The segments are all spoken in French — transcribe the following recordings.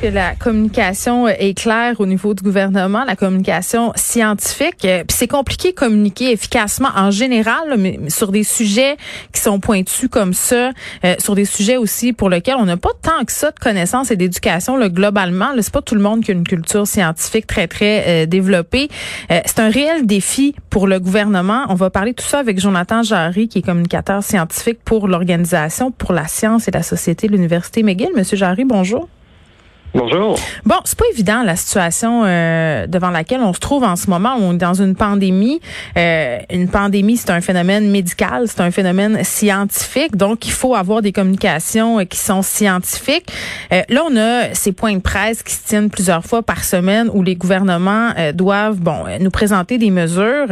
que la communication est claire au niveau du gouvernement, la communication scientifique. Euh, puis c'est compliqué de communiquer efficacement en général, mais sur des sujets qui sont pointus comme ça, euh, sur des sujets aussi pour lesquels on n'a pas tant que ça de connaissances et d'éducation là, globalement. C'est pas tout le monde qui a une culture scientifique très très euh, développée. c'est un réel défi pour le gouvernement. On va parler tout ça avec Jonathan Jarry, qui est communicateur scientifique pour l'organisation pour la science et la société de l'université McGill. Monsieur Jarry, bonjour. Bonjour. Bon, c'est pas évident la situation euh, devant laquelle on se trouve en ce moment. On est dans une pandémie. Euh, une pandémie, c'est un phénomène médical, c'est un phénomène scientifique. Donc, il faut avoir des communications euh, qui sont scientifiques. là, on a ces points de presse qui se tiennent plusieurs fois par semaine où les gouvernements doivent, bon, nous présenter des mesures,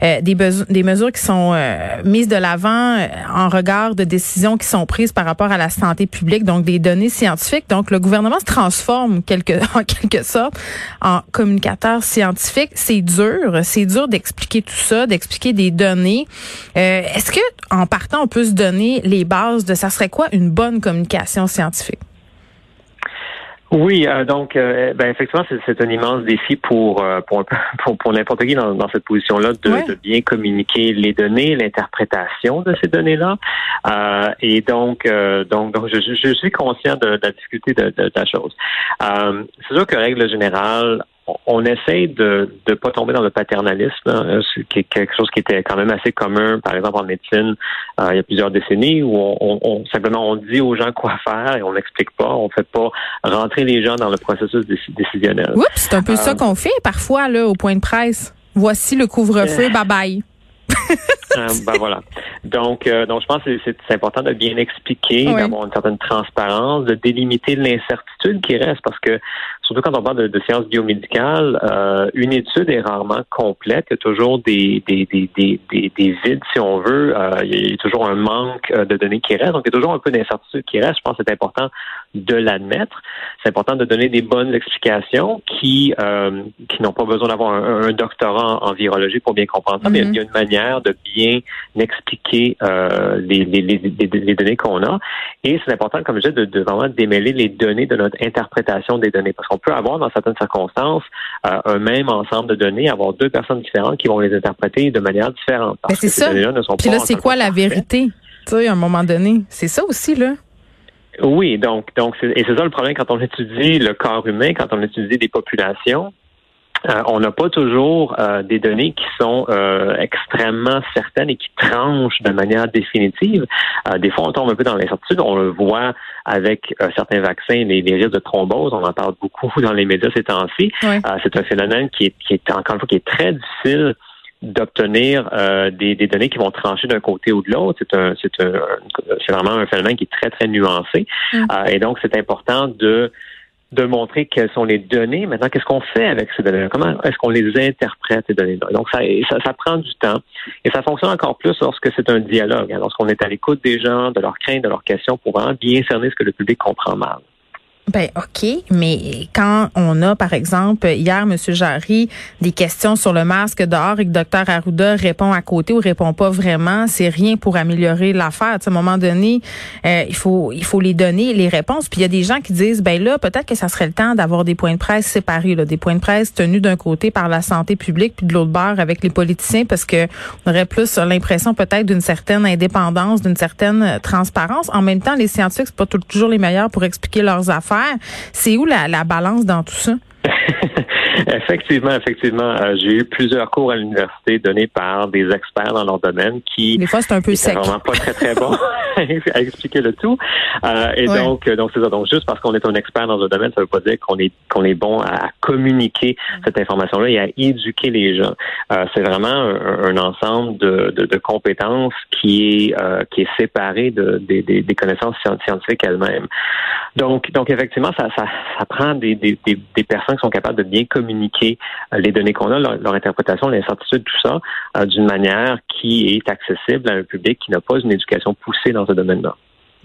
des, des mesures qui sont mises de l'avant en regard de décisions qui sont prises par rapport à la santé publique, donc des données scientifiques. Donc, le gouvernement se transforme en quelque sorte en communicateur scientifique. C'est dur, c'est dur d'expliquer tout ça, d'expliquer des données. Euh, est-ce que en partant, on peut se donner les bases de ça serait quoi une bonne communication scientifique? Oui, euh, donc euh, ben, effectivement, c'est un immense défi pour euh, pour, pour, n'importe qui dans, cette position-là de, bien communiquer les données, l'interprétation de ces données-là. et donc, donc, donc je, je, suis conscient de, la difficulté de, de la chose. c'est sûr que règle générale, on essaie de ne pas tomber dans le paternalisme, hein, qui est quelque chose qui était quand même assez commun, par exemple en médecine, euh, il y a plusieurs décennies, où on, simplement on dit aux gens quoi faire et on n'explique pas, on fait pas rentrer les gens dans le processus décisionnel. Oups, c'est un peu ça euh, qu'on fait parfois là au point de presse. Voici le couvre-feu, bye bye. Euh, ben voilà. Donc, donc je pense que c'est important de bien expliquer, d'avoir une certaine transparence, de délimiter l'incertitude qui reste, parce que surtout quand on parle de, sciences biomédicales, euh, une étude est rarement complète. Il y a toujours des, des, des, des, des vides, si on veut. Euh, il y a toujours un manque euh, de données qui reste. Donc, il y a toujours un peu d'incertitude qui reste. Je pense que c'est important de l'admettre. C'est important de donner des bonnes explications qui, euh, qui n'ont pas besoin d'avoir un, doctorat en, virologie pour bien comprendre ça, mais il y a mm-hmm. une manière de bien expliquer euh, les, les, les, les, données qu'on a. Et c'est important, comme je disais, de, vraiment démêler les données de notre interprétation des données. Parce qu'on peut avoir, dans certaines circonstances, euh, un même ensemble de données, avoir deux personnes différentes qui vont les interpréter de manière différente. Ben, c'est ça. Puis là, c'est quoi la vérité? Tu sais, à un moment donné. C'est ça aussi, là. Oui, donc, donc et c'est ça le problème quand on étudie le corps humain, quand on étudie des populations. Euh, on n'a pas toujours euh, des données qui sont euh, extrêmement certaines et qui tranchent de manière définitive. des fois, on tombe un peu dans l'incertitude. On le voit avec certains vaccins, les, les, risques de thrombose. On en parle beaucoup dans les médias ces temps-ci. c'est un phénomène qui est, qui est encore une fois qui est très difficile d'obtenir euh, des, données qui vont trancher d'un côté ou de l'autre. C'est un, c'est un, c'est vraiment un phénomène qui est très très nuancé. Mm. Euh, et donc c'est important de de montrer quelles sont les données. Maintenant, qu'est-ce qu'on fait avec ces données Comment est-ce qu'on les interprète, ces données-là? Donc, ça, ça, ça, prend du temps. Et ça fonctionne encore plus lorsque c'est un dialogue, hein, lorsqu'on est à l'écoute des gens, de leurs craintes, de leurs questions, pour vraiment bien cerner ce que le public comprend mal. Ben OK, mais quand on a, par exemple, hier, M. Jarry, des questions sur le masque dehors et que Dr Arruda répond à côté ou répond pas vraiment, c'est rien pour améliorer l'affaire. À un moment donné, euh, il faut il faut les donner les réponses. Puis il y a des gens qui disent, ben là, peut-être que ça serait le temps d'avoir des points de presse séparés, là, des points de presse tenus d'un côté par la santé publique puis de l'autre bord avec les politiciens, parce que on aurait plus l'impression peut-être d'une certaine indépendance, d'une certaine transparence. En même temps, les scientifiques c'est pas toujours les meilleurs pour expliquer leurs affaires. C'est où la, la balance dans tout ça? effectivement, effectivement. Euh, j'ai eu plusieurs cours à l'université donnés par des experts dans leur domaine qui. Des fois, c'est un peu sec. vraiment pas très, très bon à expliquer le tout. Euh, et donc, donc c'est ça. Donc, juste parce qu'on est un expert dans un domaine, ça veut pas dire qu'on est qu'on est bon à communiquer mm. cette information-là et à éduquer les gens. Euh, c'est vraiment un, ensemble de, de, de, compétences qui est euh, qui est séparé de, des, des, des connaissances scientifiques elles-mêmes. Donc, donc effectivement, ça, ça, ça prend des, des, des, personnes qui sont capables de bien communiquer euh, les données qu'on a, leur, interprétation, l'incertitude, tout ça, euh, d'une manière qui est accessible à un public qui n'a pas une éducation poussée dans ce domaine-là.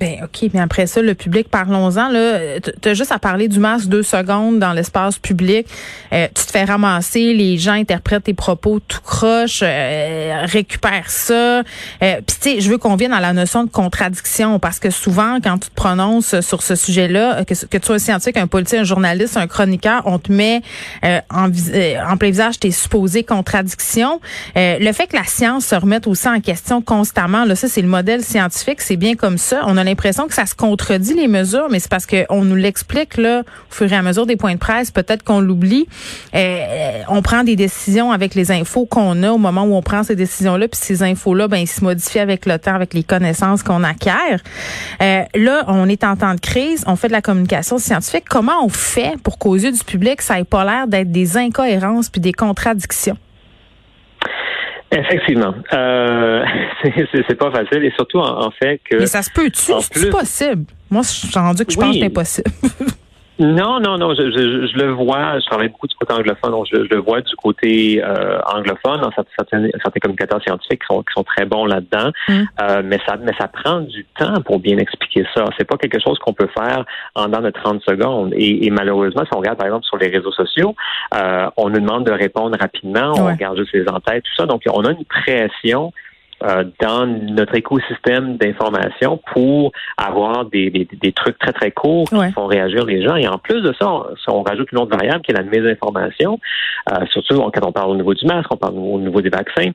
Ben OK, mais après ça, le public, parlons-en. Là, as juste à parler du masque deux secondes dans l'espace public. Euh, tu te fais ramasser, les gens interprètent tes propos tout croche, euh, récupèrent ça. Euh, Puis tu sais, je veux qu'on vienne à la notion de contradiction parce que souvent, quand tu te prononces sur ce sujet-là, que, que tu sois un scientifique, un politique, un journaliste, un chroniqueur, on te met euh, en, en plein visage tes supposées contradictions. le fait que la science se remette aussi en question constamment, là, ça c'est le modèle scientifique, c'est bien comme ça. On a l'impression que ça se contredit les mesures, mais c'est parce qu'on nous l'explique là au fur et à mesure des points de presse. Peut-être qu'on l'oublie. Euh, on prend des décisions avec les infos qu'on a au moment où on prend ces décisions-là, puis ces infos-là, ben ils se modifient avec le temps, avec les connaissances qu'on acquiert. Euh, là, on est en temps de crise, on fait de la communication scientifique. Comment on fait pour qu'aux yeux du public, ça ait pas l'air d'être des incohérences puis des contradictions? Effectivement. Euh, c'est pas facile et surtout en, fait que. Mais ça se peut-tu? C'est possible? Moi, je suis rendu que je pense que c'est impossible. Non, non, non, je, je, je, le vois, je travaille beaucoup du côté anglophone, donc je, je le vois du côté euh, anglophone, dans certains, certains communicateurs scientifiques qui sont, qui sont très bons là-dedans, mm. euh, mais ça mais ça prend du temps pour bien expliquer ça. C'est pas quelque chose qu'on peut faire en dans de 30 secondes. Et, et, malheureusement, si on regarde par exemple sur les réseaux sociaux, euh, on nous demande de répondre rapidement, on regarde juste les entêtes, tout ça, donc on a une pression euh, dans notre écosystème d'information pour avoir des, des, des, trucs très, très courts qui font réagir les gens. Et en plus de ça, on, on rajoute une autre variable qui est la mésinformation, euh, surtout quand on parle au niveau du masque, on parle au niveau des vaccins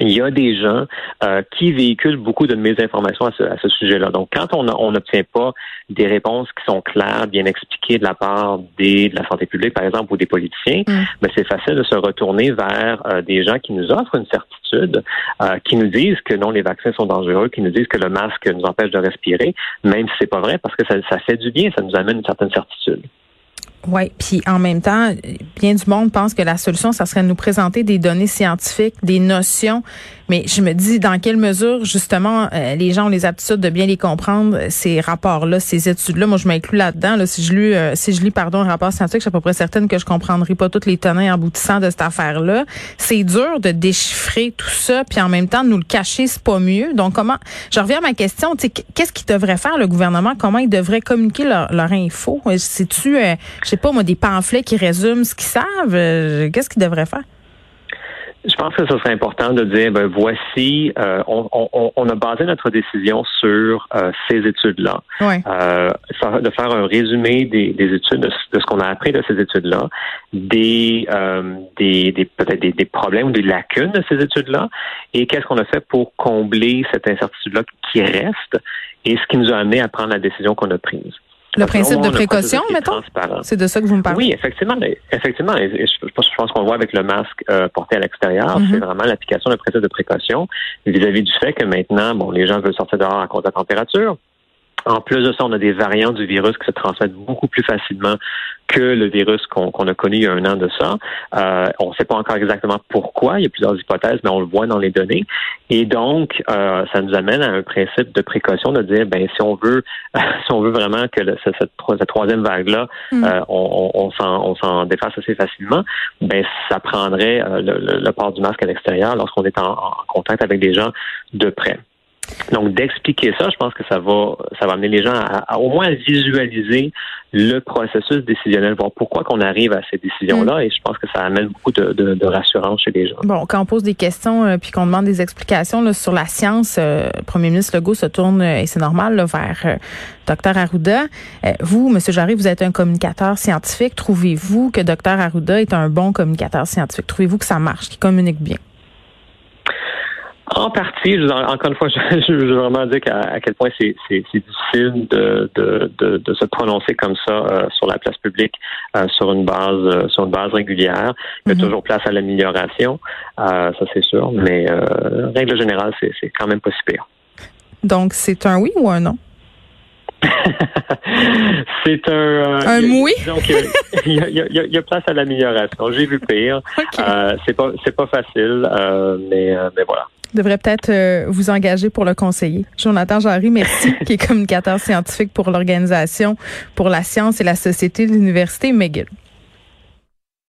il y a des gens euh, qui véhiculent beaucoup de mésinformations à ce, à ce sujet-là. Donc, quand on n'obtient pas des réponses qui sont claires, bien expliquées de la part des, de la santé publique, par exemple, ou des politiciens, mm. ben, c'est facile de se retourner vers euh, des gens qui nous offrent une certitude, euh, qui nous disent que non, les vaccins sont dangereux, qui nous disent que le masque nous empêche de respirer, même si c'est pas vrai, parce que ça, ça fait du bien, ça nous amène une certaine certitude. Oui, puis en même temps, bien du monde pense que la solution, ça serait de nous présenter des données scientifiques, des notions mais je me dis dans quelle mesure, justement, euh, les gens ont les aptitudes de bien les comprendre, ces rapports-là, ces études-là? Moi, je m'inclus là-dedans. Là, si je lis, euh, si je lis, pardon, un rapport scientifique, je suis à peu près certaine que je comprendrai pas toutes les tenants aboutissants de cette affaire-là. C'est dur de déchiffrer tout ça, puis en même temps, nous le cacher, c'est pas mieux. Donc, comment, je reviens à ma question, qu'est-ce qu'il devrait faire le gouvernement? Comment ils devraient communiquer leur, leur info? C'est-tu, euh, je sais pas, moi, des pamphlets qui résument ce qu'ils savent? Qu'est-ce qu'ils devraient faire? Je pense que ce serait important de dire, ben voici, euh, on, on, on, a basé notre décision sur euh, ces études-là. Euh, de faire un résumé des, des études, de, ce qu'on a appris de ces études-là, des, euh, des, des peut-être des, des, problèmes ou des lacunes de ces études-là, et qu'est-ce qu'on a fait pour combler cette incertitude-là qui reste, et ce qui nous a amené à prendre la décision qu'on a prise. Le principe de précaution, mettons? C'est de ça que vous me parlez? Oui, effectivement. Effectivement. Et je, pense qu'on voit avec le masque euh, porté à l'extérieur. Mm-hmm. C'est vraiment l'application d'un principe de précaution vis-à-vis du fait que maintenant, bon, les gens veulent sortir dehors à cause de la température. En plus de ça, on a des variants du virus qui se transmettent beaucoup plus facilement que le virus qu'on a connu il y a un an de ça. Euh, on ne sait pas encore exactement pourquoi. Il y a plusieurs hypothèses, mais on le voit dans les données. Et donc, euh, ça nous amène à un principe de précaution de dire, ben si on veut, si on veut vraiment que cette, cette, troisième vague-là, mm. euh, on, on, on s'en défasse assez facilement, ben ça prendrait euh, le, le, port du masque à l'extérieur lorsqu'on est en, en contact avec des gens de près. Donc, d'expliquer ça, je pense que ça va, ça va amener les gens à, au moins visualiser le processus décisionnel, voir pourquoi qu'on arrive à ces décisions-là. Mm. Et je pense que ça amène beaucoup de, de, de, rassurance chez les gens. Bon, quand on pose des questions euh, puis qu'on demande des explications là, sur la science, euh, le premier ministre Legault se tourne, euh, et c'est normal, là, vers Dr Arruda. vous, M. Jarry, vous êtes un communicateur scientifique. Trouvez-vous que Dr Arruda est un bon communicateur scientifique? Trouvez-vous que ça marche, qu'il communique bien? En partie, je, encore une fois, je, veux vraiment dire à, quel point c'est difficile de, de, de, de, se prononcer comme ça euh, sur la place publique euh, sur une base euh, sur une base régulière. Il y a mm-hmm. toujours place à l'amélioration, ça c'est sûr, mais règle générale, c'est quand même pas si pire. Donc c'est un oui ou un non? c'est un. un oui? Donc, il y, a, place à l'amélioration. J'ai vu pire. c'est pas c'est pas facile, mais mais voilà devrait peut-être euh, vous engager pour le conseiller. Jonathan Jarry, merci, qui est communicateur scientifique pour l'organisation pour la science et la société de l'Université McGill.